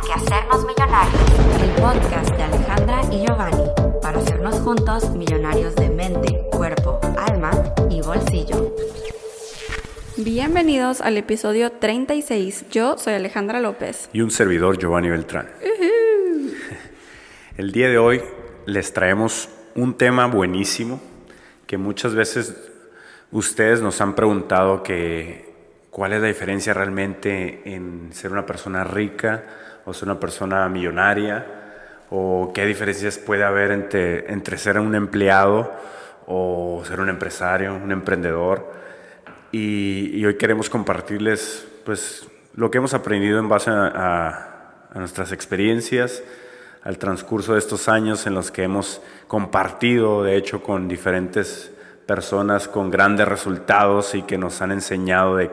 Hay que hacernos millonarios. El podcast de Alejandra y Giovanni para hacernos juntos millonarios de mente, cuerpo, alma y bolsillo. Bienvenidos al episodio 36. Yo soy Alejandra López. Y un servidor, Giovanni Beltrán. El día de hoy les traemos un tema buenísimo que muchas veces ustedes nos han preguntado que cuál es la diferencia realmente en ser una persona rica o ser una persona millonaria, o qué diferencias puede haber entre, entre ser un empleado o ser un empresario, un emprendedor. Y, hoy queremos compartirles pues, lo que hemos aprendido en base a, a nuestras experiencias, al transcurso de estos años en los que hemos compartido, de hecho, con diferentes personas con grandes resultados y que nos han enseñado de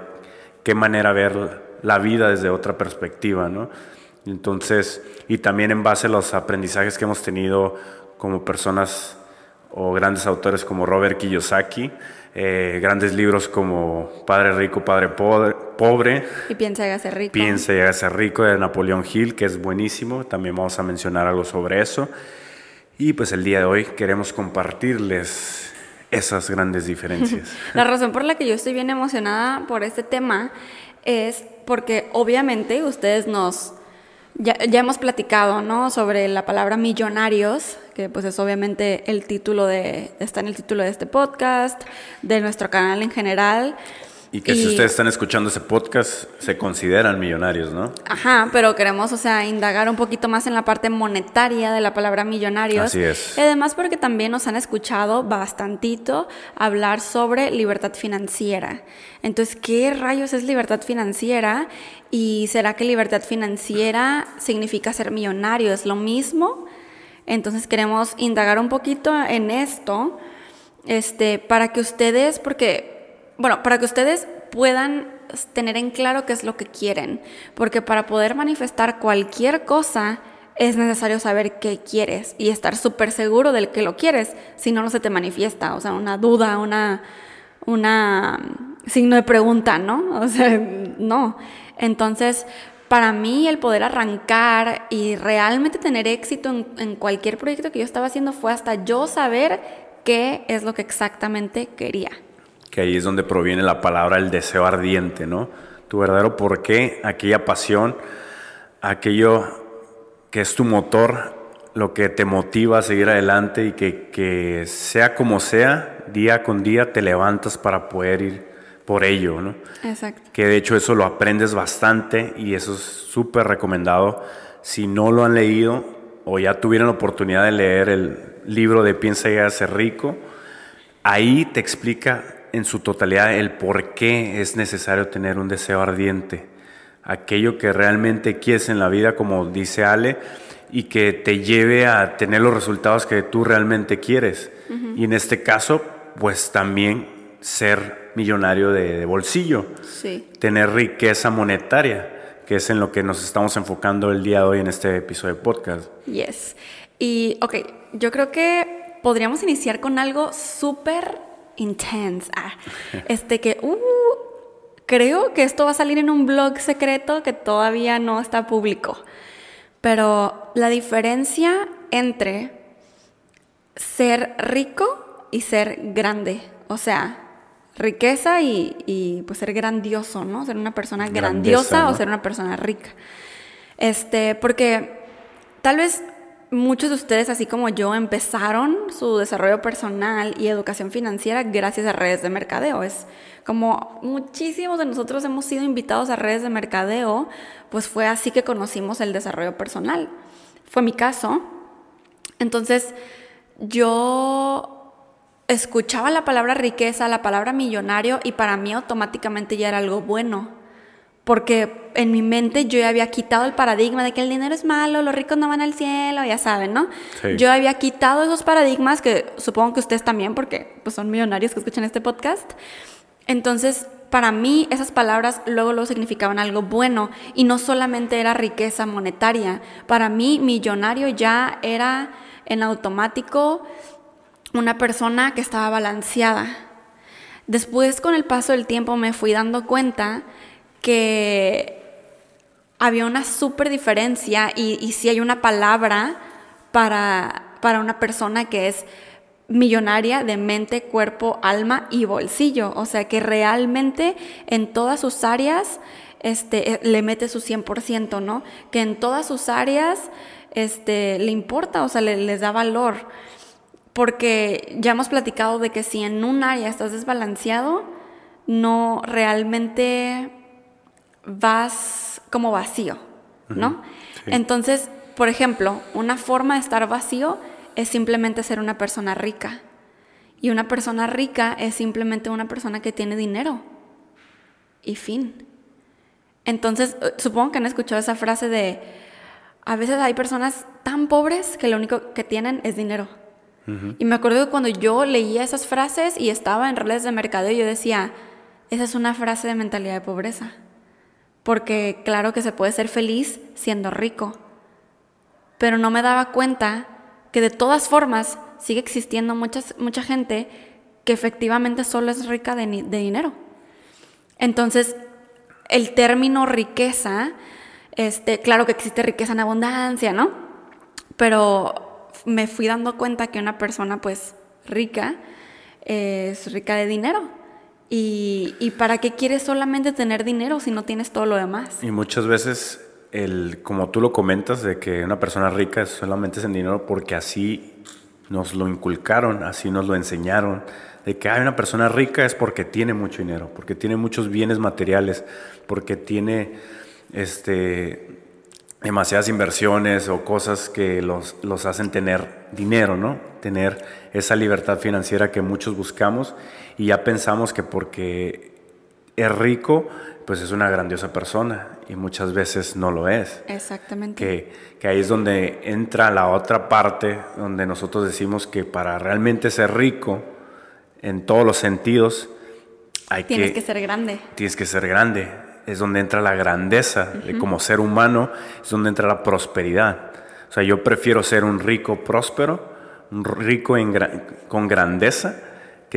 qué manera ver la vida desde otra perspectiva, ¿no? Entonces, y también en base a los aprendizajes que hemos tenido como personas o grandes autores como Robert Kiyosaki, eh, grandes libros como Padre Rico, Padre Pobre. Y Piensa y hágase rico. Piensa y hágase rico de Napoleón Hill, que es buenísimo. También vamos a mencionar algo sobre eso. Y pues el día de hoy queremos compartirles esas grandes diferencias. la razón por la que yo estoy bien emocionada por este tema es porque obviamente ustedes nos... Ya, hemos platicado, ¿no? Sobre la palabra millonarios, que pues es obviamente el título de, está en el título de este podcast, de nuestro canal en general. Y que si ustedes están escuchando ese podcast, se consideran millonarios, ¿no? Ajá, pero queremos, o sea, indagar un poquito más en la parte monetaria de la palabra millonarios. Así es. Y además porque también nos han escuchado bastantito hablar sobre libertad financiera. Entonces, ¿qué rayos es libertad financiera? ¿Y será que libertad financiera significa ser millonario? ¿Es lo mismo? Entonces queremos indagar un poquito en esto, este, para que ustedes, porque bueno, para que ustedes puedan tener en claro qué es lo que quieren, porque para poder manifestar cualquier cosa es necesario saber qué quieres y estar súper seguro del que lo quieres, si no, no se te manifiesta, o sea, una duda, una, una mm, signo de pregunta, ¿no? O sea, no. Entonces, para mí el poder arrancar y realmente tener éxito en, en cualquier proyecto que yo estaba haciendo fue hasta yo saber qué es lo que exactamente quería que ahí es donde proviene la palabra el deseo ardiente, ¿no? Tu verdadero porqué, aquella pasión, aquello que es tu motor, lo que te motiva a seguir adelante y que, que sea como sea, día con día te levantas para poder ir por ello, ¿no? Exacto. Que de hecho eso lo aprendes bastante y eso es súper recomendado. Si no lo han leído o ya tuvieron la oportunidad de leer el libro de Piensa y ser rico, ahí te explica en su totalidad el por qué es necesario tener un deseo ardiente, aquello que realmente quieres en la vida, como dice Ale, y que te lleve a tener los resultados que tú realmente quieres. Y en este caso, pues también ser millonario de, bolsillo, tener riqueza monetaria, que es en lo que nos estamos enfocando el día de hoy en este episodio de podcast. Yes. Y, ok, yo creo que podríamos iniciar con algo súper intense. Ah, este que, uh, creo que esto va a salir en un blog secreto que todavía no está público. Pero la diferencia entre ser rico y ser grande, o sea, riqueza y, pues ser grandioso, ¿no? Ser una persona grandiosa o ser una persona rica. Este, porque tal vez Muchos de ustedes, así como yo, empezaron su desarrollo personal y educación financiera gracias a redes de mercadeo. Es como muchísimos de nosotros hemos sido invitados a redes de mercadeo, pues fue así que conocimos el desarrollo personal. Fue mi caso. Entonces, yo escuchaba la palabra riqueza, la palabra millonario y para mí automáticamente ya era algo bueno porque en mi mente yo ya había quitado el paradigma de que el dinero es malo, los ricos no van al cielo, ya saben, ¿no? Yo había quitado esos paradigmas que supongo que ustedes también, porque pues, son millonarios que escuchan este podcast. Entonces, para mí esas palabras luego luego significaban algo bueno y no solamente era riqueza monetaria. Para mí millonario ya era en automático una persona que estaba balanceada. Después con el paso del tiempo me fui dando cuenta que había una súper diferencia y, y sí hay una palabra para, para una persona que es millonaria de mente, cuerpo, alma y bolsillo. O sea que realmente en todas sus áreas este, eh, le mete su 100%, ¿no? Que en todas sus áreas este, le importa, o sea, le, les da valor. Porque ya hemos platicado de que si en un área estás desbalanceado, no realmente vas como vacío, ¿no? Entonces, por ejemplo, una forma de estar vacío es simplemente ser una persona rica. Y una persona rica es simplemente una persona que tiene dinero. Y fin. Entonces, eh, supongo que han escuchado esa frase de, a veces hay personas tan pobres que lo único que tienen es dinero. Y me acuerdo que cuando yo leía esas frases y estaba en redes de mercadeo, yo decía, esa es una frase de mentalidad de pobreza. Porque claro que se puede ser feliz siendo rico. Pero no me daba cuenta que de todas formas sigue existiendo mucha gente que efectivamente solo es rica de, de dinero. Entonces, el término riqueza, este, claro que existe riqueza en abundancia, ¿no? Pero me fui dando cuenta que una persona pues rica es rica de dinero. Y, y, para qué quieres solamente tener dinero si no tienes todo lo demás? Y muchas veces, el, como tú lo comentas, de que una persona rica solamente es en dinero porque así nos lo inculcaron, así nos lo enseñaron, de que hay una persona rica es porque tiene mucho dinero, porque tiene muchos bienes materiales, porque tiene este, demasiadas inversiones o cosas que los, los hacen tener dinero, ¿no? Tener esa libertad financiera que muchos buscamos y ya pensamos que porque es rico, pues es una grandiosa persona y muchas veces no lo es. Exactamente. Que, que, ahí es donde entra la otra parte, donde nosotros decimos que para realmente ser rico en todos los sentidos, hay tienes que, ser grande. Tienes que ser grande. Es donde entra la grandeza de como ser humano, es donde entra la prosperidad. O sea, yo prefiero ser un rico próspero, un rico con grandeza,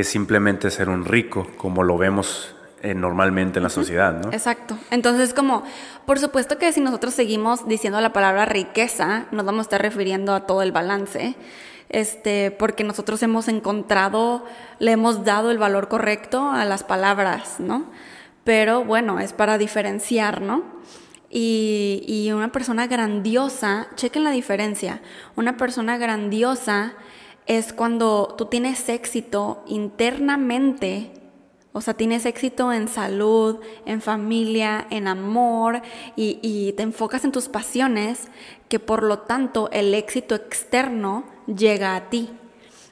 que simplemente ser un rico, como lo vemos eh, normalmente en la sociedad, ¿no? Exacto. Entonces, como, por supuesto que si nosotros seguimos diciendo la palabra riqueza, nos vamos a estar refiriendo a todo el balance, este, porque nosotros hemos encontrado, le hemos dado el valor correcto a las palabras, ¿no? Pero bueno, es para diferenciar, ¿no? Y, y una persona grandiosa, chequen la diferencia, una persona grandiosa es cuando tú tienes éxito internamente, o sea, tienes éxito en salud, en familia, en amor y, te enfocas en tus pasiones, que por lo tanto el éxito externo llega a ti.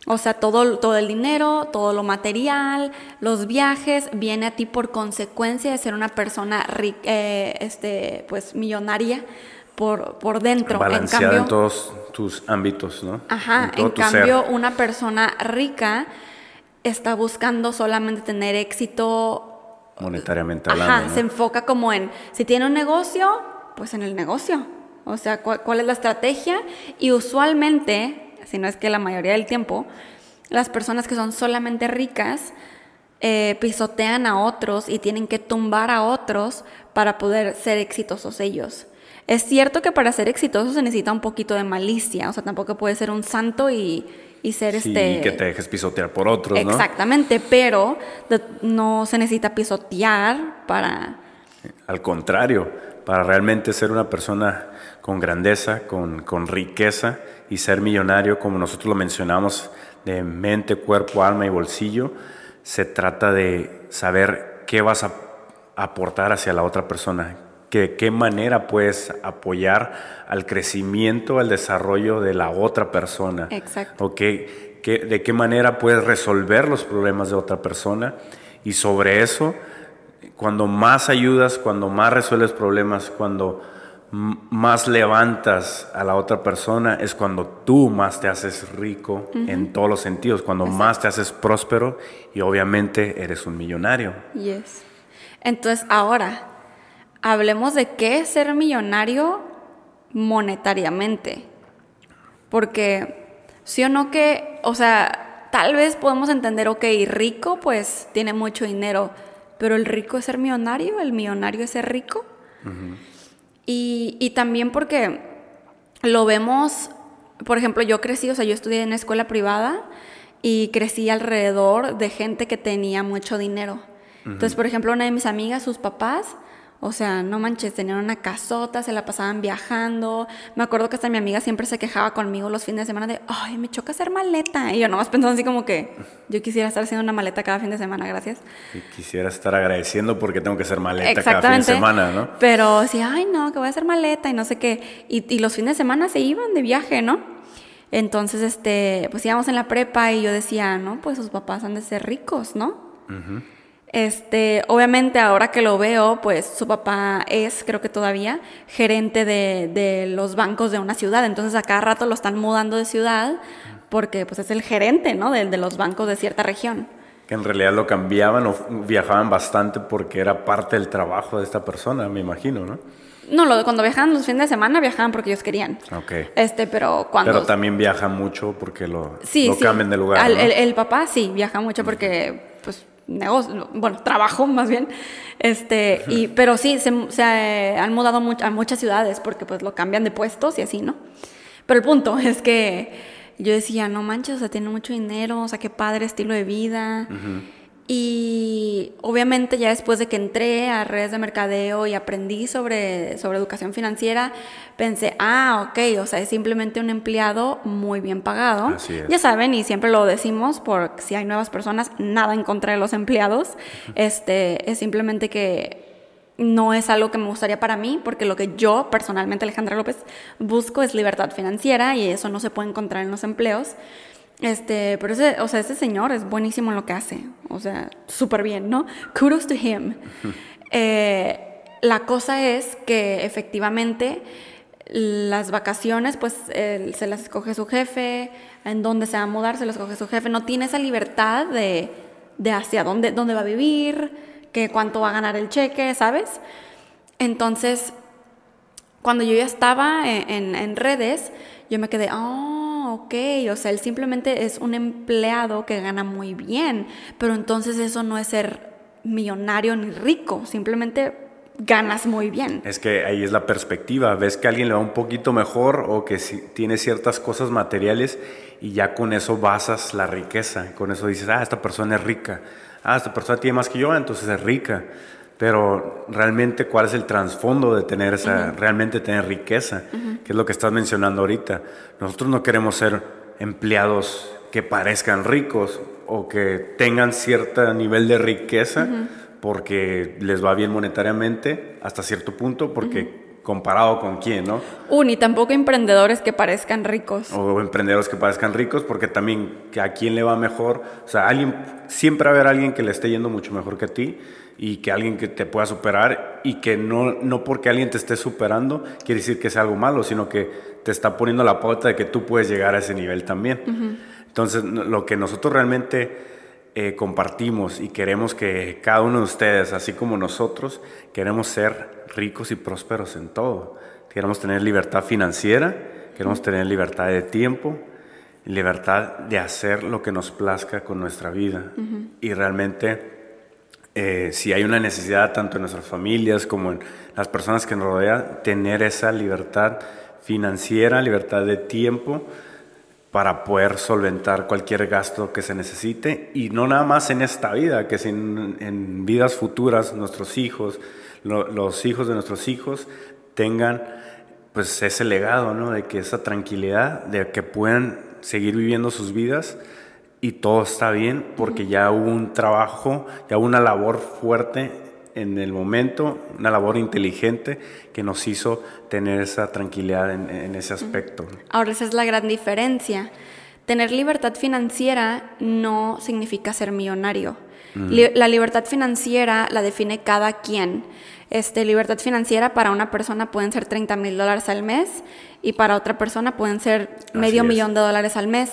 O sea, todo, todo el dinero, todo lo material, los viajes, viene a ti por consecuencia de ser una persona eh, este, pues, millonaria por, por dentro. Balanceada en, cambio, en todos tus ámbitos, ¿no? Ajá, en, en cambio, una persona rica está buscando solamente tener éxito monetariamente hablando. Ajá, se enfoca como en, si tiene un negocio, pues en el negocio. O sea, cuál, cuál es la estrategia. Y usualmente, si no es que la mayoría del tiempo, las personas que son solamente ricas eh, pisotean a otros y tienen que tumbar a otros para poder ser exitosos ellos. Es cierto que para ser exitoso se necesita un poquito de malicia, o sea, tampoco puede ser un santo y, y ser sí, este... que te dejes pisotear por otros, ¿no? Exactamente, pero no se necesita pisotear para... Al contrario, para realmente ser una persona con grandeza, con, con riqueza y ser millonario, como nosotros lo mencionamos, de mente, cuerpo, alma y bolsillo, se trata de saber qué vas a aportar hacia la otra persona, que de qué manera puedes apoyar al crecimiento, al desarrollo de la otra persona. Exacto. O que, de qué manera puedes resolver los problemas de otra persona. Y sobre eso, cuando más ayudas, cuando más resuelves problemas, cuando más levantas a la otra persona, es cuando tú más te haces rico uh -huh. en todos los sentidos, cuando Exacto. más te haces próspero y obviamente eres un millonario. Yes. Entonces, ahora, hablemos de qué es ser millonario monetariamente. Porque, sí o no que, o sea, tal vez podemos entender, ok, rico pues tiene mucho dinero, pero el rico es ser millonario, el millonario es ser rico. Uh -huh. Y, y también porque lo vemos, por ejemplo, yo crecí, o sea, yo estudié en escuela privada y crecí alrededor de gente que tenía mucho dinero. Entonces, por ejemplo, una de mis amigas, sus papás, o sea, no manches, tenían una casota, se la pasaban viajando. Me acuerdo que hasta mi amiga siempre se quejaba conmigo los fines de semana de, ay, me choca hacer maleta. Y yo nomás pensando así como que yo quisiera estar haciendo una maleta cada fin de semana, gracias. Y quisiera estar agradeciendo porque tengo que hacer maleta cada fin de semana, ¿no? Pero sí, ay, no, que voy a hacer maleta y no sé qué. Y, y los fines de semana se iban de viaje, ¿no? Entonces, este, pues íbamos en la prepa y yo decía, no, pues sus papás han de ser ricos, ¿no? Este, obviamente ahora que lo veo, pues su papá es, creo que todavía, gerente de, de, los bancos de una ciudad. Entonces a cada rato lo están mudando de ciudad porque pues es el gerente, ¿no? De, de los bancos de cierta región. Que en realidad lo cambiaban o viajaban bastante porque era parte del trabajo de esta persona, me imagino, ¿no? No, lo, cuando viajaban los fines de semana viajaban porque ellos querían. Ok. Este, pero cuando... Pero también viaja mucho porque lo, sí, lo sí. cambian de lugar, Al- ¿no? el, el papá sí, viaja mucho porque, pues, negocio, bueno, trabajo más bien. Este, y, pero sí, se, se, han mudado much- a muchas ciudades porque, pues, lo cambian de puestos y así, ¿no? Pero el punto es que yo decía, no manches, o sea, tiene mucho dinero, o sea, qué padre estilo de vida. Y obviamente ya después de que entré a redes de mercadeo y aprendí sobre, sobre educación financiera, pensé, ah, ok, o sea, es simplemente un empleado muy bien pagado. Así es. Ya saben, y siempre lo decimos, por si hay nuevas personas, nada en contra de los empleados. Este, es simplemente que no es algo que me gustaría para mí, porque lo que yo personalmente, Alejandra López, busco es libertad financiera y eso no se puede encontrar en los empleos. Este, pero ese, o sea, ese señor es buenísimo en lo que hace. O sea, súper bien, ¿no? Kudos to him. Eh, la cosa es que efectivamente las vacaciones, pues él se las escoge su jefe, en dónde se va a mudar, se las escoge su jefe. No tiene esa libertad de, de hacia dónde, dónde va a vivir, que cuánto va a ganar el cheque, ¿sabes? Entonces, cuando yo ya estaba en, en- en redes, yo me quedé, oh, ok, o sea, él simplemente es un empleado que gana muy bien, pero entonces eso no es ser millonario ni rico, simplemente ganas muy bien. Es que ahí es la perspectiva. Ves que a alguien le va un poquito mejor o que tiene ciertas cosas materiales y ya con eso basas la riqueza. Con eso dices, ah, esta persona es rica. Ah, esta persona tiene más que yo, entonces es rica. Pero realmente, ¿cuál es el trasfondo de tener esa, realmente tener riqueza? Que es lo que estás mencionando ahorita. Nosotros no queremos ser empleados que parezcan ricos o que tengan cierto nivel de riqueza porque les va bien monetariamente hasta cierto punto, porque comparado con quién, ¿no? Uh, ni tampoco emprendedores que parezcan ricos. O emprendedores que parezcan ricos, porque también a quién le va mejor. O sea, alguien, siempre va a haber alguien que le esté yendo mucho mejor que a ti y que alguien que te pueda superar y que no, no porque alguien te esté superando quiere decir que sea algo malo, sino que te está poniendo la pauta de que tú puedes llegar a ese nivel también. Entonces, lo que nosotros realmente eh, compartimos y queremos que cada uno de ustedes, así como nosotros, queremos ser ricos y prósperos en todo. Queremos tener libertad financiera, queremos tener libertad de tiempo, libertad de hacer lo que nos plazca con nuestra vida. Y realmente, eh, si hay una necesidad tanto en nuestras familias como en las personas que nos rodean, tener esa libertad financiera, libertad de tiempo para poder solventar cualquier gasto que se necesite y no nada más en esta vida, que en, en vidas futuras nuestros hijos, lo- los hijos de nuestros hijos tengan pues ese legado, ¿no? De que esa tranquilidad, de que puedan seguir viviendo sus vidas y todo está bien porque ya hubo un trabajo, ya hubo una labor fuerte en el momento, una labor inteligente que nos hizo tener esa tranquilidad en, en ese aspecto. Ahora esa es la gran diferencia. Tener libertad financiera no significa ser millonario. Li- la libertad financiera la define cada quien. Este, libertad financiera para una persona pueden ser 30 mil dólares al mes y para otra persona pueden ser medio es. millón de dólares al mes,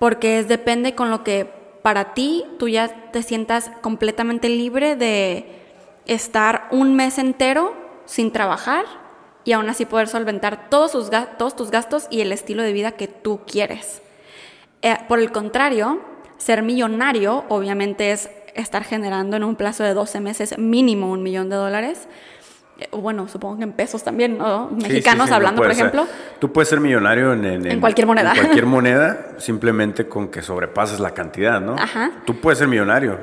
porque depende con lo que para ti tú ya te sientas completamente libre de estar un mes entero sin trabajar y aún así poder solventar todos, todos tus gastos y el estilo de vida que tú quieres. Eh, por el contrario, ser millonario obviamente es estar generando en un plazo de 12 meses mínimo un millón de dólares. Eh, Bueno, supongo que en pesos también, ¿no? Sí, sí, Mexicanos no hablando, por ser. ejemplo. Tú puedes ser millonario en, en- En cualquier moneda. En cualquier moneda, simplemente con que sobrepases la cantidad, ¿no? Ajá. Tú puedes ser millonario,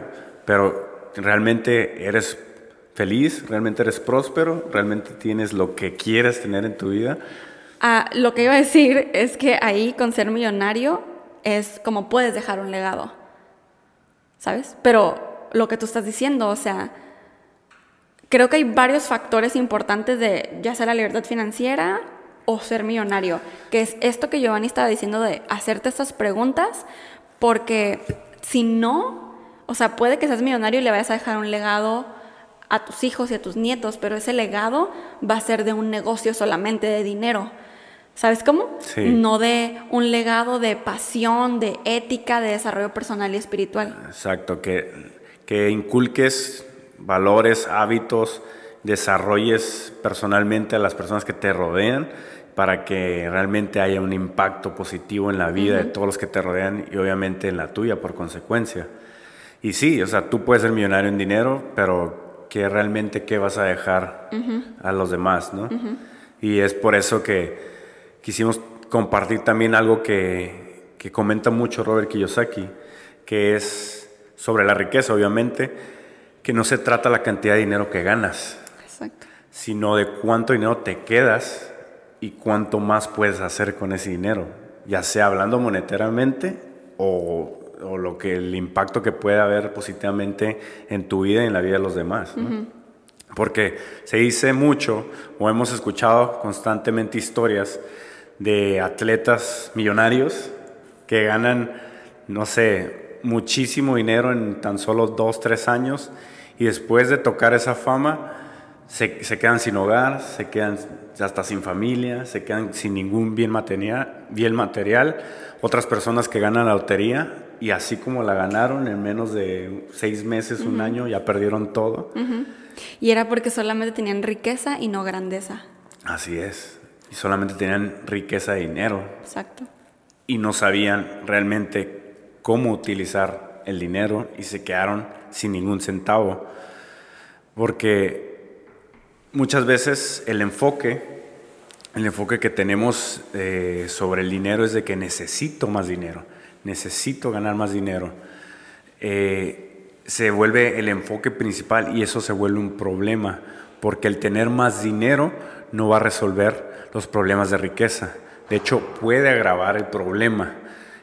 pero realmente eres feliz, realmente eres próspero, realmente tienes lo que quieres tener en tu vida. Ah, lo que iba a decir es que ahí con ser millonario es como puedes dejar un legado, ¿sabes? Pero lo que tú estás diciendo, o sea, creo que hay varios factores importantes de ya sea la libertad financiera o ser millonario, que es esto que Giovanni estaba diciendo de hacerte estas preguntas, porque si no, o sea, puede que seas millonario y le vayas a dejar un legado a tus hijos y a tus nietos, pero ese legado va a ser de un negocio solamente de dinero. ¿Sabes cómo? Sí. No de un legado de pasión, de ética, de desarrollo personal y espiritual. Exacto, que, que inculques valores, hábitos, desarrolles personalmente a las personas que te rodean para que realmente haya un impacto positivo en la vida de todos los que te rodean y obviamente en la tuya por consecuencia. Y sí, o sea, tú puedes ser millonario en dinero, pero que realmente qué vas a dejar a los demás, ¿no? Y es por eso que quisimos compartir también algo que, que comenta mucho Robert Kiyosaki, que es sobre la riqueza, obviamente, que no se trata la cantidad de dinero que ganas, Exacto. sino de cuánto dinero te quedas y cuánto más puedes hacer con ese dinero, ya sea hablando monetariamente o, o lo que el impacto que puede haber positivamente en tu vida y en la vida de los demás. ¿no? Porque se dice mucho o hemos escuchado constantemente historias de atletas millonarios que ganan, no sé, muchísimo dinero en tan solo dos, tres años y después de tocar esa fama se, se quedan sin hogar, se quedan hasta sin familia, se quedan sin ningún bien material, bien material. Otras personas que ganan la lotería y así como la ganaron en menos de seis meses, un año, ya perdieron todo. Y era porque solamente tenían riqueza y no grandeza. Así es. Y solamente tenían riqueza de dinero Exacto. y no sabían realmente cómo utilizar el dinero y se quedaron sin ningún centavo. Porque muchas veces el enfoque, el enfoque que tenemos eh, sobre el dinero es de que necesito más dinero, necesito ganar más dinero. Eh, se vuelve el enfoque principal y eso se vuelve un problema, porque el tener más dinero no va a resolver los problemas de riqueza. De hecho, puede agravar el problema,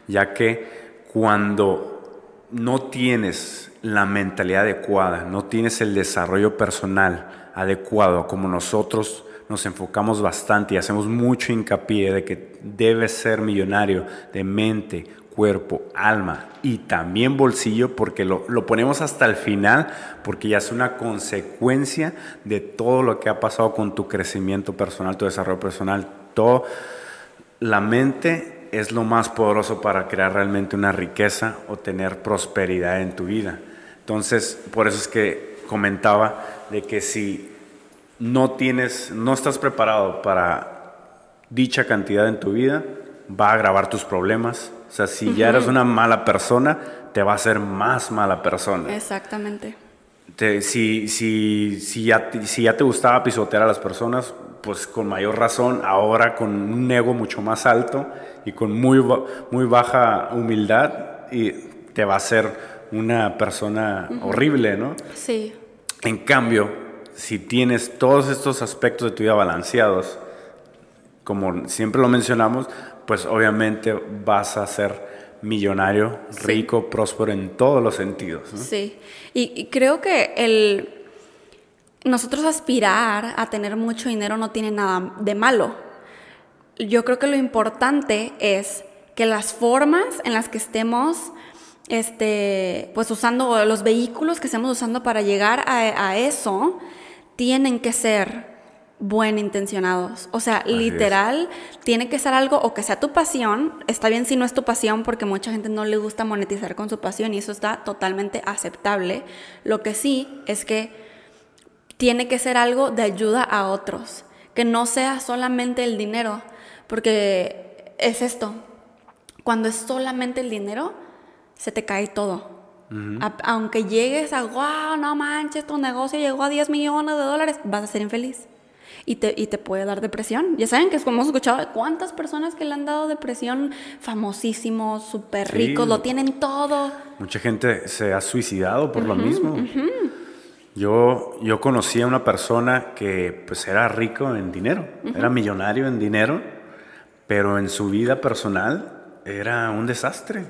ya que cuando no tienes la mentalidad adecuada, no tienes el desarrollo personal adecuado, como nosotros nos enfocamos bastante y hacemos mucho hincapié de que debes ser millonario de mente, cuerpo, alma y también bolsillo, porque lo, lo, ponemos hasta el final, porque ya es una consecuencia de todo lo que ha pasado con tu crecimiento personal, tu desarrollo personal, todo. La mente es lo más poderoso para crear realmente una riqueza o tener prosperidad en tu vida. Entonces, por eso es que comentaba de que si no tienes, no estás preparado para dicha cantidad en tu vida, va a agravar tus problemas. O sea, si uh -huh. ya eres una mala persona, te va a hacer más mala persona. Exactamente. Te, si, si, si, ya, si ya te gustaba pisotear a las personas, pues con mayor razón, ahora con un ego mucho más alto y con muy, muy baja humildad, y te va a hacer una persona uh -huh. horrible, ¿no? Sí. En cambio, si tienes todos estos aspectos de tu vida balanceados, como siempre lo mencionamos, pues obviamente vas a ser millonario, Sí. rico, próspero en todos los sentidos. ¿no? Sí, y, y creo que el nosotros aspirar a tener mucho dinero no tiene nada de malo. Yo creo que lo importante es que las formas en las que estemos este, pues usando los vehículos que estemos usando para llegar a, a eso tienen que ser buen intencionados. O sea, Así literal, tiene que ser algo o que sea tu pasión. Está bien si no es tu pasión porque mucha gente no le gusta monetizar con su pasión y eso está totalmente aceptable. Lo que sí es que tiene que ser algo de ayuda a otros, que no sea solamente el dinero, porque es esto. Cuando es solamente el dinero, se te cae todo. A- aunque llegues a, wow, no manches, tu negocio llegó a 10 millones de dólares, vas a ser infeliz. Y te, y te puede dar depresión. Ya saben que es como hemos escuchado de cuántas personas que le han dado depresión, famosísimos, súper Sí. ricos, lo tienen todo. Mucha gente se ha suicidado por lo mismo. Yo, yo conocí a una persona que pues era rico en dinero, era millonario en dinero, pero en su vida personal era un desastre.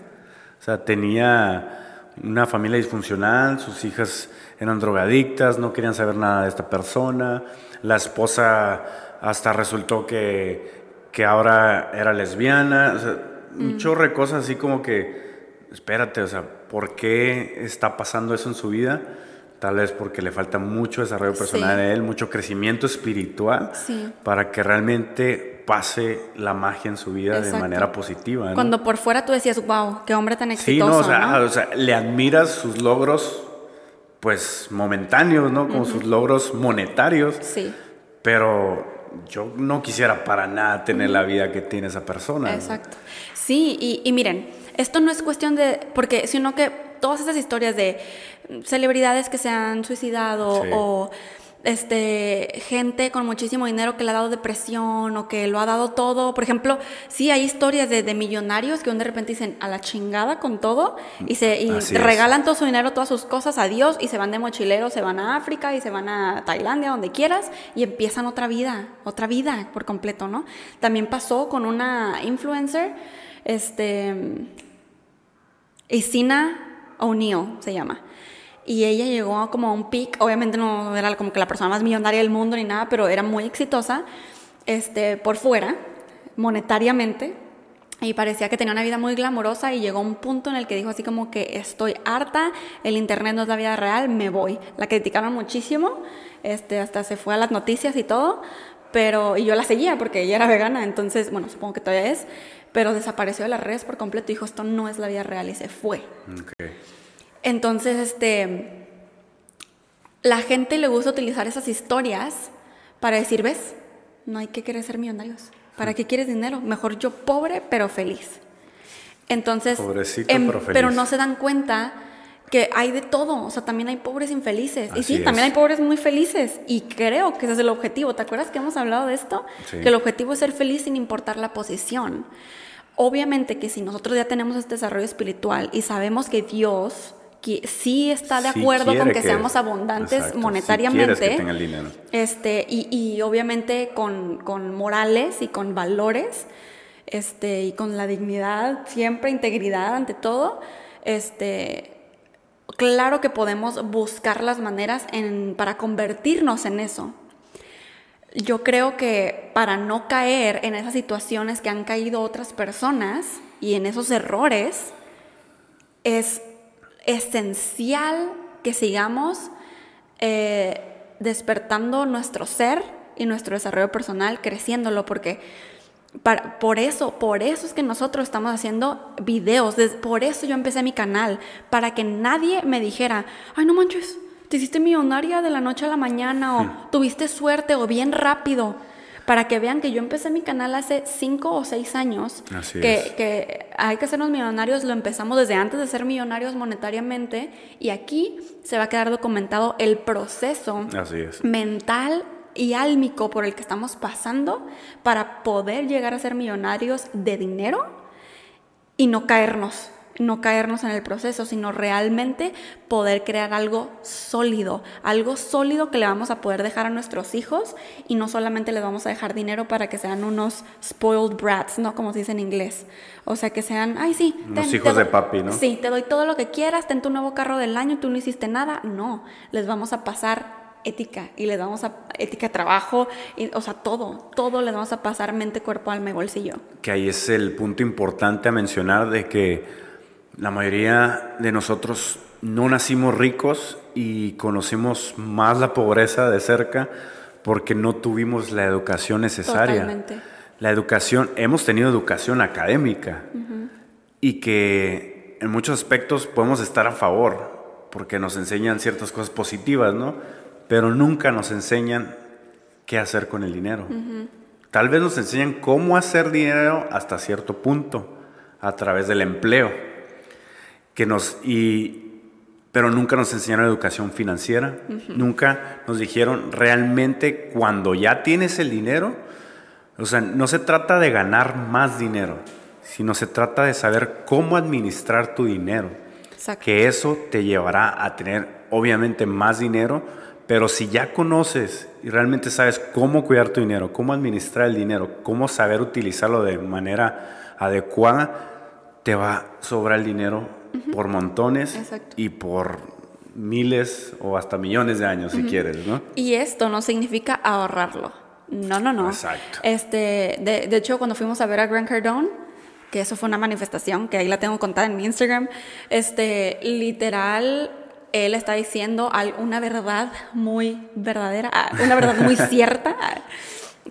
O sea, tenía una familia disfuncional, sus hijas eran drogadictas, no querían saber nada de esta persona, la esposa hasta resultó que, que ahora era lesbiana, o sea, un chorro de cosas así como que, espérate, o sea, ¿por qué está pasando eso en su vida? Tal vez porque le falta mucho desarrollo personal Sí. a él, mucho crecimiento espiritual Sí. para que realmente pase la magia en su vida de manera positiva. ¿no? Cuando por fuera tú decías, wow, qué hombre tan Sí, exitoso. no, o sea, ¿no? o sea, le admiras sus logros, pues momentáneos, ¿no? Como sus logros monetarios, Sí. pero yo no quisiera para nada tener la vida que tiene esa persona. ¿no? Exacto. Sí, y, y miren, esto no es cuestión de, porque sino que todas esas historias de celebridades que se han suicidado Sí. o este gente con muchísimo dinero que le ha dado depresión o que lo ha dado todo. Por ejemplo, sí hay historias de, de millonarios que de repente dicen a la chingada con todo y se y regalan todo su dinero, todas sus cosas a Dios y se van de mochileros, se van a África y se van a Tailandia, donde quieras, y empiezan otra vida, otra vida por completo, ¿no? También pasó con una influencer, este, Isina O'Neill se llama. Y ella llegó como a un peak, obviamente no era como que la persona más millonaria del mundo ni nada, pero era muy exitosa este, por fuera, monetariamente, y parecía que tenía una vida muy glamorosa y llegó a un punto en el que dijo así como que estoy harta, el internet no es la vida real, me voy. La criticaron muchísimo, este, hasta se fue a las noticias y todo, pero y yo la seguía porque ella era vegana, entonces, bueno, supongo que todavía es, pero desapareció de las redes por completo y dijo esto no es la vida real y se fue. Ok. Entonces, este, la gente le gusta utilizar esas historias para decir, ves, no hay que querer ser millonarios. ¿Para qué quieres dinero? Mejor yo pobre pero feliz. Entonces, Pobrecito, em, pero feliz. no se dan cuenta que hay de todo, o sea, también hay pobres infelices. y sí, también hay pobres muy felices. Y creo que ese es el objetivo. ¿Te acuerdas que hemos hablado de esto? Sí. Que el objetivo es ser feliz sin importar la posición. Obviamente que si nosotros ya tenemos este desarrollo espiritual y sabemos que Dios que sí está de Sí acuerdo con quiere que, que- seamos abundantes exacto, sí monetariamente. quieres que el dinero. Este, y, y obviamente con, con morales y con valores, este, y con la dignidad, siempre integridad ante todo, este, claro que podemos buscar las maneras en- para convertirnos en eso. Yo creo que para no caer en esas situaciones que han caído otras personas y en esos errores, es esencial que sigamos eh, despertando nuestro ser y nuestro desarrollo personal, creciéndolo, porque para- por eso, por eso es que nosotros estamos haciendo videos, des- por eso yo empecé mi canal, para que nadie me dijera, ay no manches, te hiciste millonaria de la noche a la mañana, o tuviste suerte, o bien rápido, para que vean que yo empecé mi canal hace cinco o seis años, Así que, es. que hay que hacernos millonarios, lo empezamos desde antes de ser millonarios monetariamente, y aquí se va a quedar documentado el proceso Así es. mental y álmico por el que estamos pasando para poder llegar a ser millonarios de dinero y no caernos, no caernos en el proceso, sino realmente poder crear algo sólido, algo sólido que le vamos a poder dejar a nuestros hijos y no solamente les vamos a dejar dinero para que sean unos spoiled brats, ¿no? Como se dice en inglés. O sea, que sean, ay, sí. Te hijos de papi, ¿no? Sí, te doy todo lo que quieras, ten tu nuevo carro del año, tú no hiciste nada. No, les vamos a pasar ética y les vamos a ética trabajo, y, o sea, todo, todo les vamos a pasar mente, cuerpo, alma y bolsillo. Que ahí es el punto importante a mencionar de que la mayoría de nosotros no nacimos ricos y conocemos más la pobreza de cerca porque no tuvimos la educación necesaria. Totalmente. La educación, hemos tenido educación académica y que en muchos aspectos podemos estar a favor porque nos enseñan ciertas cosas positivas, ¿no? Pero nunca nos enseñan qué hacer con el dinero. Tal vez nos enseñan cómo hacer dinero hasta cierto punto, a través del empleo. Que nos, y pero nunca nos enseñaron educación financiera, nunca nos dijeron realmente cuando ya tienes el dinero, o sea, no se trata de ganar más dinero, sino se trata de saber cómo administrar tu dinero, que eso te llevará a tener obviamente más dinero, pero si ya conoces y realmente sabes cómo cuidar tu dinero, cómo administrar el dinero, cómo saber utilizarlo de manera adecuada, te va a sobrar el dinero por montones y por miles o hasta millones de años si quieres, ¿no? Y esto no significa ahorrarlo. No, no, no. Exacto. Este, de, de hecho, cuando fuimos a ver a Grant Cardone, que eso fue una manifestación, que ahí la tengo contada en mi Instagram, este, literal, él está diciendo una verdad muy verdadera, ah, una verdad muy cierta,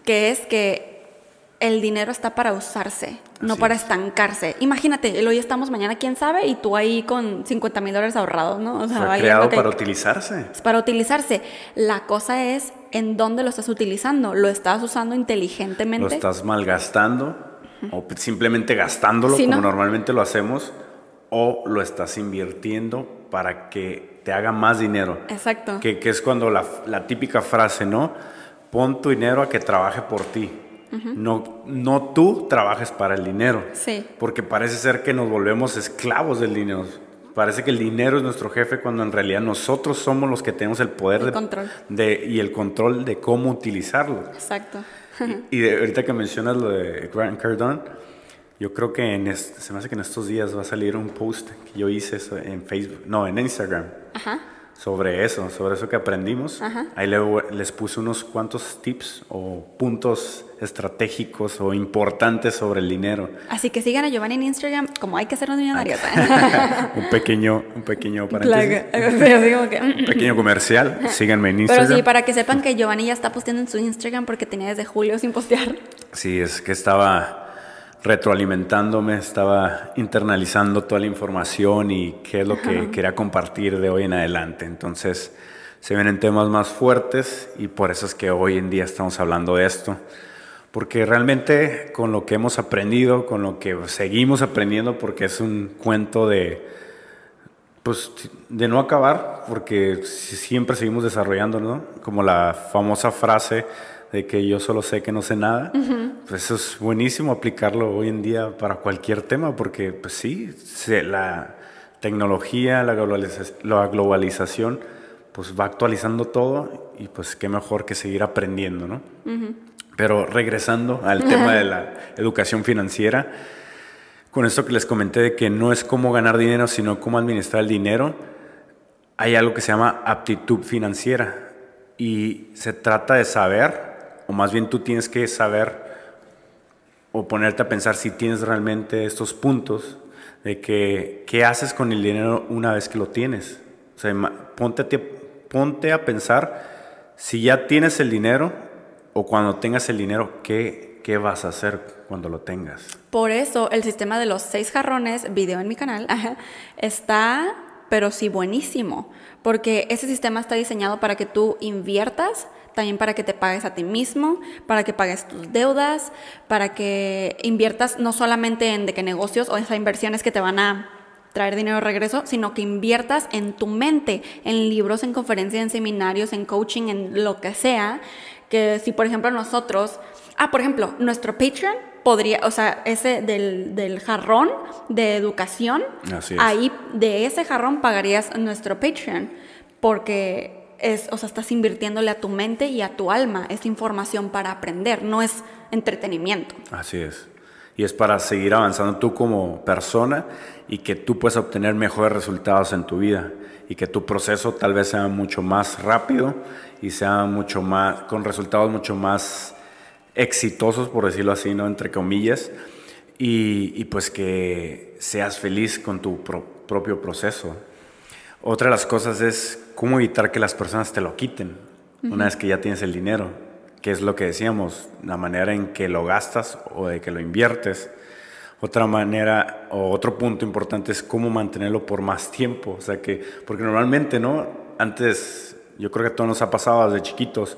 que es que el dinero está para usarse, no para estancarse. Imagínate, hoy estamos mañana, quién sabe, y tú ahí con 50 mil dólares ahorrados, ¿no? O sea, Fue creado para utilizarse. Es para utilizarse. La cosa es en dónde lo estás utilizando. ¿Lo estás usando inteligentemente? ¿Lo estás malgastando? ¿O simplemente gastándolo como normalmente lo hacemos? ¿O lo estás invirtiendo para que te haga más dinero? Exacto. Que, es cuando la, la típica frase, ¿no? Pon tu dinero a que trabaje por ti no, no tú trabajes para el dinero. Sí. Porque parece ser que nos volvemos esclavos del dinero. Parece que el dinero es nuestro jefe cuando en realidad nosotros somos los que tenemos el poder de, y el control de cómo utilizarlo. Exacto. y, ahorita que mencionas lo de Grant Cardone, yo creo que en se me hace que en estos días va a salir un post que yo hice en Facebook, no, en Instagram. Ajá sobre eso, sobre eso que aprendimos. Ahí les puse unos cuantos tips o puntos estratégicos o importantes sobre el dinero. Así que sigan a Giovanni en Instagram como hay que ser millonarios. un pequeño, un pequeño paréntesis. un pequeño comercial. Síganme en Instagram. Pero sí, para que sepan que Giovanni ya está posteando en su Instagram porque tenía desde julio sin postear. Sí, es que estaba retroalimentándome, estaba internalizando toda la información y qué es lo que quería compartir de hoy en adelante. Entonces, se vienen temas más fuertes y por eso es que hoy en día estamos hablando de esto. Porque realmente con lo que hemos aprendido, con lo que seguimos aprendiendo, porque es un cuento de, pues, de no acabar, porque siempre seguimos desarrollando, ¿no? Como la famosa frase de que yo solo sé que no sé nada, pues eso es buenísimo aplicarlo hoy en día para cualquier tema, porque pues sí, la tecnología, la, globalización, pues va actualizando todo y pues qué mejor que seguir aprendiendo, ¿no? Pero regresando al tema de la educación financiera, con esto que les comenté de que no es cómo ganar dinero, sino cómo administrar el dinero, hay algo que se llama aptitud financiera. Y se trata de saber más bien tú tienes que saber o ponerte a pensar si tienes realmente estos puntos de que qué haces con el dinero una vez que lo tienes. O sea, ponte a, ponte a pensar si ya tienes el dinero o cuando tengas el dinero, ¿qué, ¿qué vas a hacer cuando lo tengas? Por eso el sistema de los seis jarrones, video en mi canal, está, pero sí buenísimo, porque ese sistema está diseñado para que tú inviertas también para que te pagues a ti mismo, para que pagues tus deudas, para que inviertas no solamente en de qué negocios o esas inversiones que te van a traer dinero de regreso, sino que inviertas en tu mente, en libros, en conferencias, en seminarios, en coaching, en lo que sea, que si por ejemplo nosotros, ah, por ejemplo, nuestro Patreon podría, o sea, ese del, del jarrón de educación, ahí de ese jarrón pagarías nuestro Patreon, porque es, o sea, estás invirtiéndole a tu mente y a tu alma. Es información para aprender, no es entretenimiento. Así es. Y es para seguir avanzando tú como persona y que tú puedas obtener mejores resultados en tu vida y que tu proceso tal vez sea mucho más rápido y sea mucho más, con resultados mucho más exitosos, por decirlo así, ¿no? Entre comillas. Y, pues que seas feliz con tu propio proceso. Otra de las cosas es cómo evitar que las personas te lo quiten una vez que ya tienes el dinero, que es lo que decíamos, la manera en que lo gastas o de que lo inviertes. Otra manera o otro punto importante es cómo mantenerlo por más tiempo, o sea que porque normalmente, ¿no? Antes yo creo que a todos nos ha pasado desde chiquitos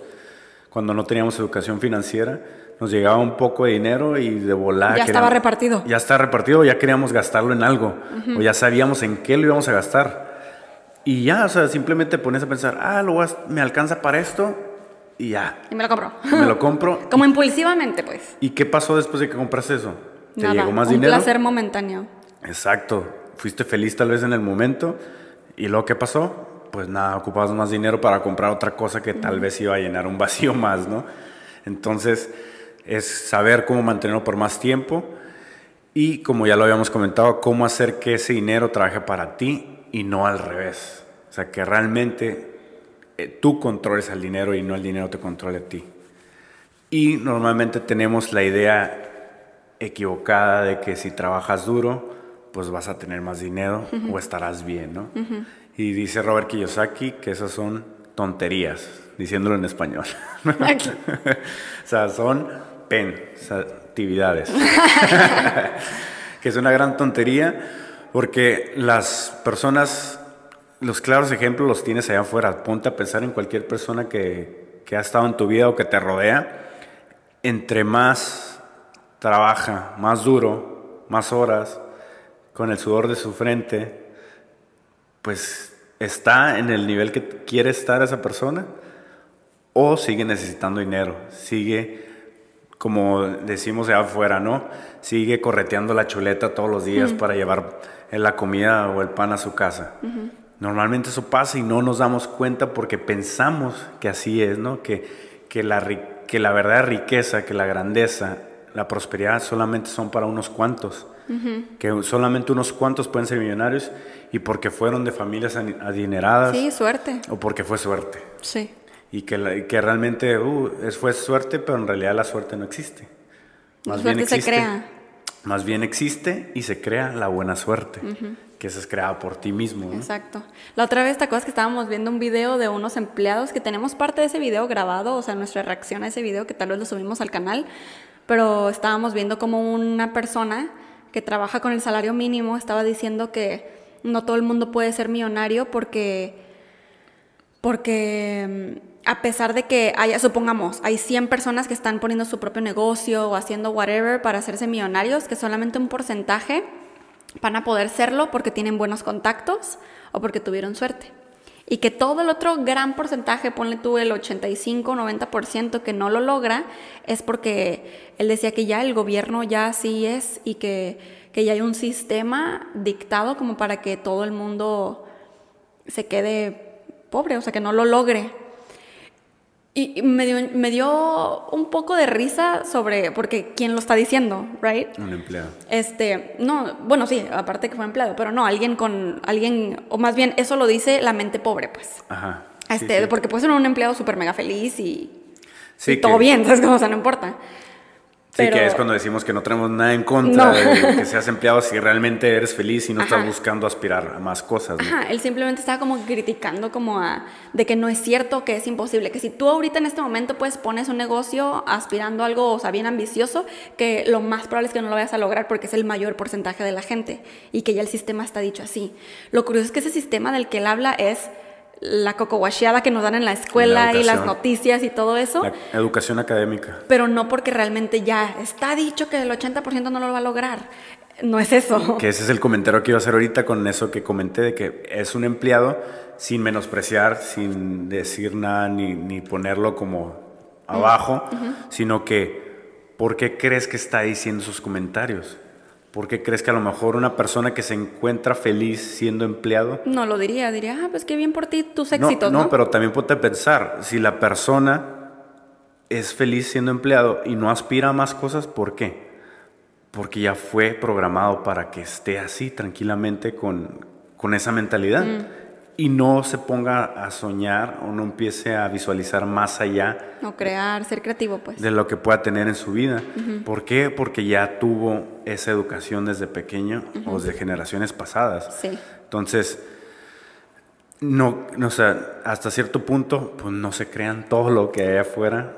cuando no teníamos educación financiera, nos llegaba un poco de dinero y de volar. Ya estaba repartido. Ya estaba repartido, ya queríamos gastarlo en algo, o ya sabíamos en qué lo íbamos a gastar. Y ya, o sea, simplemente pones a pensar, ah, lo me alcanza para esto y ya. Y me lo compro. Me lo compro. Como impulsivamente, pues. ¿Y qué pasó después de que compraste eso? ¿Te Nada, llegó más un dinero? placer momentáneo. Exacto. Fuiste feliz tal vez en el momento. ¿Y luego qué pasó? Pues nada, ocupabas más dinero para comprar otra cosa que tal vez iba a llenar un vacío más, ¿no? Entonces, es saber cómo mantenerlo por más tiempo y, como ya lo habíamos comentado, cómo hacer que ese dinero trabaje para ti y no al revés. O sea, que realmente eh, tú controles al dinero y no el dinero te controle a ti. Y normalmente tenemos la idea equivocada de que si trabajas duro, pues vas a tener más dinero o estarás bien, ¿no? Y dice Robert Kiyosaki que esas son tonterías, diciéndolo en español. O sea, son pen, o sea, actividades. que es una gran tontería porque las personas, los claros ejemplos los tienes allá afuera. Ponte a pensar en cualquier persona que, que ha estado en tu vida o que te rodea. Entre más trabaja, más duro, más horas, con el sudor de su frente, pues está en el nivel que quiere estar esa persona o sigue necesitando dinero, sigue, como decimos allá afuera, ¿no? Sigue correteando la chuleta todos los días para llevar la comida o el pan a su casa. Normalmente eso pasa y no nos damos cuenta porque pensamos que así es, ¿no? Que, que, la, que la verdadera riqueza, que la grandeza, la prosperidad solamente son para unos cuantos. Que solamente unos cuantos pueden ser millonarios y porque fueron de familias adineradas Sí, suerte. o porque fue suerte. Sí. Y que, la- que realmente uh, fue suerte, pero en realidad la suerte no existe. La suerte se crea. Más bien existe y se crea la buena suerte, que esa es creada por ti mismo. ¿no? Exacto. La otra vez, ¿te acuerdas que estábamos viendo un video de unos empleados que tenemos parte de ese video grabado, o sea, nuestra reacción a ese video, que tal vez lo subimos al canal, pero estábamos viendo como una persona que trabaja con el salario mínimo estaba diciendo que no todo el mundo puede ser millonario porque, porque mm, a pesar de que haya, supongamos, hay 100 personas que están poniendo su propio negocio o haciendo whatever para hacerse millonarios, que solamente un porcentaje van a poder serlo porque tienen buenos contactos o porque tuvieron suerte. Y que todo el otro gran porcentaje, ponle tú el 85-90% que no lo logra, es porque él decía que ya el gobierno ya así es y que, que ya hay un sistema dictado como para que todo el mundo se quede pobre, o sea, que no lo logre. Y me dio, me dio un poco de risa sobre, porque quién lo está diciendo, ¿right? Un empleado. Este, no, bueno, sí, aparte que fue empleado, pero no, alguien con, alguien, o más bien eso lo dice la mente pobre, pues. Ajá. Este, sí. porque puede ser un empleado súper mega feliz y, Sí, y todo bien, ¿sabes? cómo? O sea, no importa. Sí, Pero- que es cuando decimos que no tenemos nada en contra No. de que seas empleado si realmente eres feliz y no Ajá. estás buscando aspirar a más cosas. ¿no? Ajá, él simplemente estaba como criticando como a, de que no es cierto, que es imposible, que si tú ahorita en este momento pues pones un negocio aspirando a algo, o sea, bien ambicioso, que lo más probable es que no lo vayas a lograr porque es el mayor porcentaje de la gente y que ya el sistema está dicho así. Lo curioso es que ese sistema del que él habla es la cocoguacheada que nos dan en la escuela y las noticias y todo eso. La educación académica. pero no porque realmente ya está dicho que el 80% no lo va a lograr. No es eso. Que ese es el comentario que iba a hacer ahorita con eso que comenté, de que es un empleado sin menospreciar, sin decir nada ni, ni ponerlo como abajo, sino que, ¿por qué crees que está diciendo sus comentarios? ¿Por qué crees que a lo mejor una persona que se encuentra feliz siendo empleado No lo diría, diría, ah, pues qué bien por ti, tus No, éxitos, ¿no? no, pero también ponte pensar, si la persona es feliz siendo empleado y no aspira a más cosas, ¿por qué? Porque ya fue programado para que esté así tranquilamente con, con esa mentalidad Mm. Y no se ponga a soñar o no empiece a visualizar más allá No crear, ser creativo, pues. de lo que pueda tener en su vida. ¿Por qué? Porque ya tuvo esa educación desde pequeño o desde generaciones pasadas. Sí. Entonces, no, no, o sea, hasta cierto punto, pues no se crean todo lo que hay afuera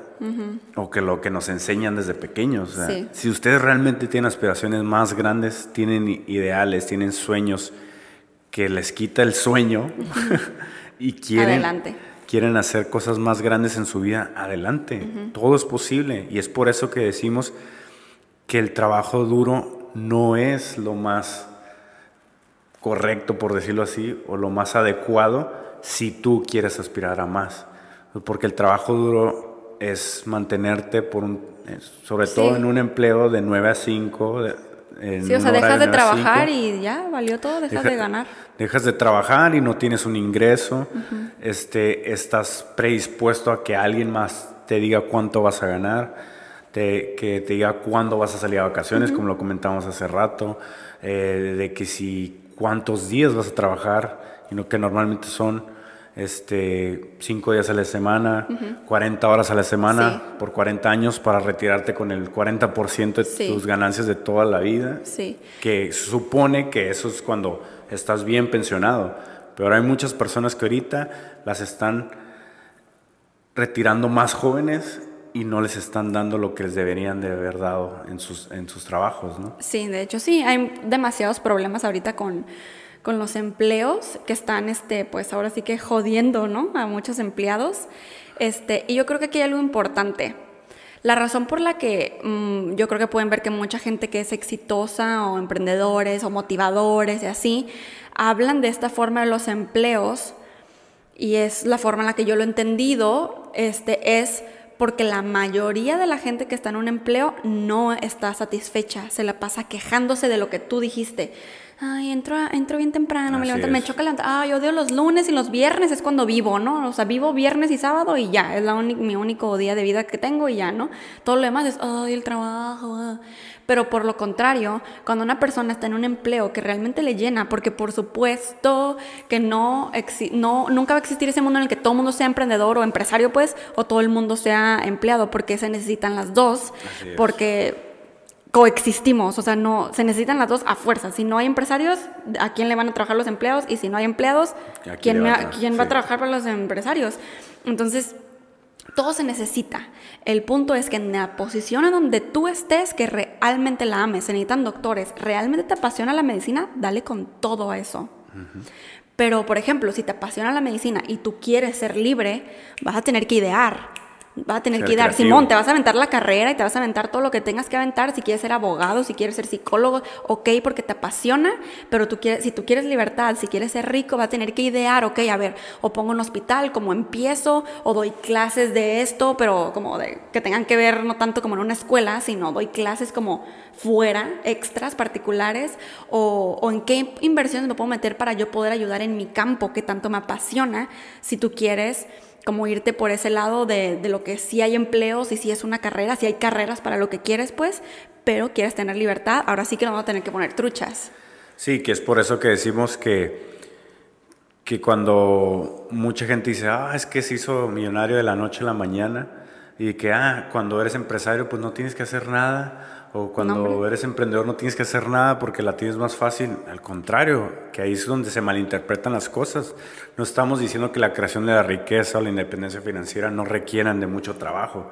o que lo que nos enseñan desde pequeños. O sea, Sí. Si ustedes realmente tienen aspiraciones más grandes, tienen ideales, tienen sueños que les quita el sueño y quieren, Adelante. quieren hacer cosas más grandes en su vida, adelante. Todo es posible y es por eso que decimos que el trabajo duro no es lo más correcto, por decirlo así, o lo más adecuado si tú quieres aspirar a más. Porque el trabajo duro es mantenerte por un, sobre todo en un empleo de 9 a 5. Sí, o sea, dejas de, trabajar y ya, valió todo, dejas de ganar. Dejas de trabajar y no tienes un ingreso, este, estás predispuesto a que alguien más te diga cuánto vas a ganar, te, que te diga cuándo vas a salir a vacaciones, como lo comentamos hace rato, eh, de que si cuántos días vas a trabajar, y no que normalmente son este, cinco días a la semana, 40 horas a la semana por 40 años para retirarte con el 40% de tus ganancias de toda la vida. Sí. Que supone que eso es cuando estás bien pensionado. Pero hay muchas personas que ahorita las están retirando más jóvenes y no les están dando lo que les deberían de haber dado en sus, en sus trabajos, ¿no? Sí, de hecho sí, hay demasiados problemas ahorita con con los empleos que están, este, pues ahora sí que jodiendo, ¿no? A muchos empleados. Este, y yo creo que aquí hay algo importante. La razón por la que mm, yo creo que pueden ver que mucha gente que es exitosa o emprendedores o motivadores y así, hablan de esta forma de los empleos y es la forma en la que yo lo he entendido, este, es porque la mayoría de la gente que está en un empleo no está satisfecha, se la pasa quejándose de lo que tú dijiste ay, entro, entro bien temprano, me levanto, me choca levantar, ay, odio los lunes y los viernes es cuando vivo, ¿no? O sea, vivo viernes y sábado y ya, es la mi único día de vida que tengo y ya, ¿no? Todo lo demás es, ay, el trabajo. Ah". Pero por lo contrario, cuando una persona está en un empleo que realmente le llena, porque por supuesto que no, no nunca va a existir ese mundo en el que todo el mundo sea emprendedor o empresario, pues, o todo el mundo sea empleado, porque se necesitan las dos, porque coexistimos, o sea, no se necesitan las dos a fuerza. Si no hay empresarios, ¿a quién le van a trabajar los empleados? Y si no hay empleados, ¿quién, ¿quién va a trabajar para los empresarios? Entonces, todo se necesita. El punto es que en la posición en donde tú estés, que realmente la ames, se necesitan doctores, realmente te apasiona la medicina, dale con todo a eso. Pero, por ejemplo, si te apasiona la medicina y tú quieres ser libre, vas a tener que idear vas a tener que dar. Simón, te vas a aventar la carrera y te vas a aventar todo lo que tengas que aventar. Si quieres ser abogado, si quieres ser psicólogo, ok, porque te apasiona, pero tú quieres, si tú quieres libertad, si quieres ser rico, va a tener que idear, ok, a ver, o pongo un hospital, como empiezo, o doy clases de esto, pero como de que tengan que ver no tanto como en una escuela, sino doy clases como fuera, extras particulares, o, o en qué inversiones me puedo meter para yo poder ayudar en mi campo que tanto me apasiona, si tú quieres como irte por ese lado de, lo que sí hay empleos y sí es una carrera, si hay carreras para lo que quieres, pues, pero quieres tener libertad, ahora sí que no vamos a tener que poner truchas. Sí, que es por eso que decimos que, que cuando mucha gente dice, ah, es que se hizo millonario de la noche a la mañana, y que, ah, cuando eres empresario, pues no tienes que hacer nada o cuando eres emprendedor no tienes que hacer nada porque la tienes más fácil. Al contrario, que ahí es donde se malinterpretan las cosas. No estamos diciendo que la creación de la riqueza o la independencia financiera no requieran de mucho trabajo.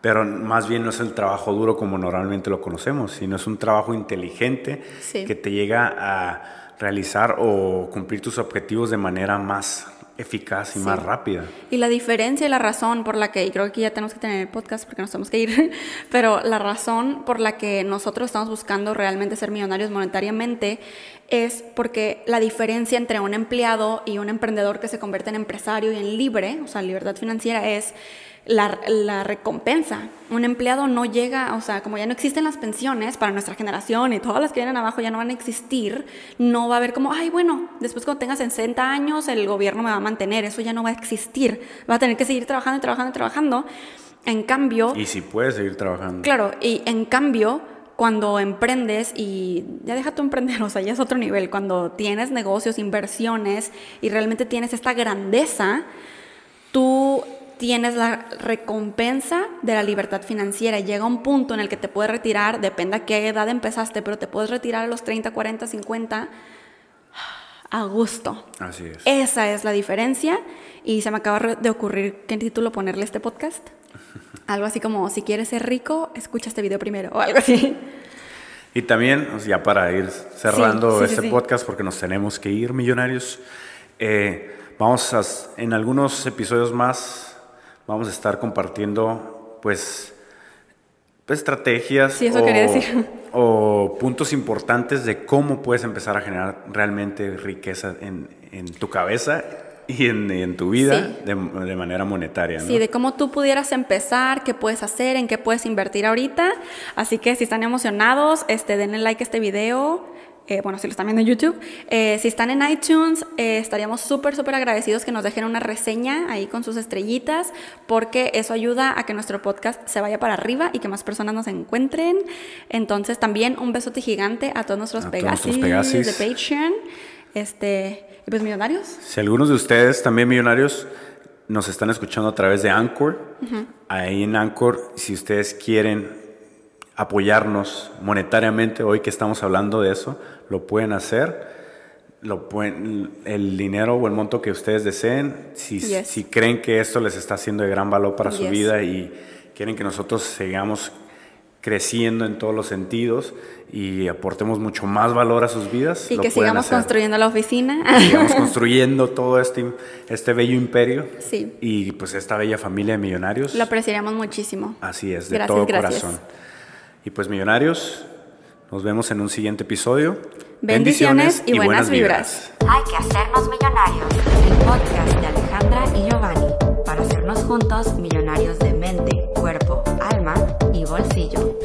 Pero más bien no es el trabajo duro como normalmente lo conocemos, sino es un trabajo inteligente que te llega a realizar o cumplir tus objetivos de manera más eficaz y más rápida. Y la diferencia y la razón por la que, y creo que aquí ya tenemos que tener el podcast porque nos tenemos que ir, pero la razón por la que nosotros estamos buscando realmente ser millonarios monetariamente es porque la diferencia entre un empleado y un emprendedor que se convierte en empresario y en libre, o sea, libertad financiera, es la, recompensa. Un empleado no llega, o sea, como ya no existen las pensiones para nuestra generación y todas las que vienen abajo ya no van a existir, no va a haber como, ay, bueno, después cuando tengas 60 años el gobierno me va a mantener, eso ya no va a existir, va a tener que seguir trabajando, trabajando, trabajando. En cambio... Y si puedes seguir trabajando. Claro, y en cambio, cuando emprendes y ya deja tu emprender, o sea, ya es otro nivel, cuando tienes negocios, inversiones y realmente tienes esta grandeza, tú tienes la recompensa de la libertad financiera llega un punto en el que te puedes retirar, depende a qué edad empezaste, pero te puedes retirar a los 30, 40, 50 a gusto. Así es. Esa es la diferencia y se me acaba de ocurrir qué título ponerle este podcast. Algo así como, si quieres ser rico, escucha este video primero o algo así. Y también, ya para ir cerrando este podcast, porque nos tenemos que ir, millonarios, eh, vamos a, en algunos episodios más vamos a estar compartiendo pues estrategias Sí, eso o, quería decir. o puntos importantes de cómo puedes empezar a generar realmente riqueza en, en tu cabeza y en, en tu vida Sí. de, de manera monetaria. ¿no? Sí, de cómo tú pudieras empezar, qué puedes hacer, en qué puedes invertir ahorita. Así que si están emocionados, este, denle like a este video. Eh, bueno, si lo están viendo en YouTube. Eh, si están en iTunes, eh, estaríamos súper, súper agradecidos que nos dejen una reseña ahí con sus estrellitas, porque eso ayuda a que nuestro podcast se vaya para arriba y que más personas nos encuentren. Entonces, también un besote gigante a todos nuestros A Pegasis, de Patreon. Este, y pues millonarios. Si algunos de ustedes también millonarios nos están escuchando a través de Anchor, ahí en Anchor, si ustedes quieren apoyarnos monetariamente, hoy que estamos hablando de eso, lo pueden hacer. Lo pueden, el dinero o el monto que ustedes deseen, si, Yes. si creen que esto les está haciendo de gran valor para su vida y quieren que nosotros sigamos creciendo en todos los sentidos y aportemos mucho más valor a sus vidas. Y lo que sigamos hacer construyendo la oficina. sigamos construyendo todo este, este bello imperio Sí. y pues esta bella familia de millonarios. Lo apreciaríamos muchísimo. Así es, de Gracias, todo gracias. corazón. Y pues millonarios, nos vemos en un siguiente episodio. Bendiciones y buenas vibras. Hay que hacernos millonarios. El podcast de Alejandra y Giovanni para hacernos juntos millonarios de mente, cuerpo, alma y bolsillo.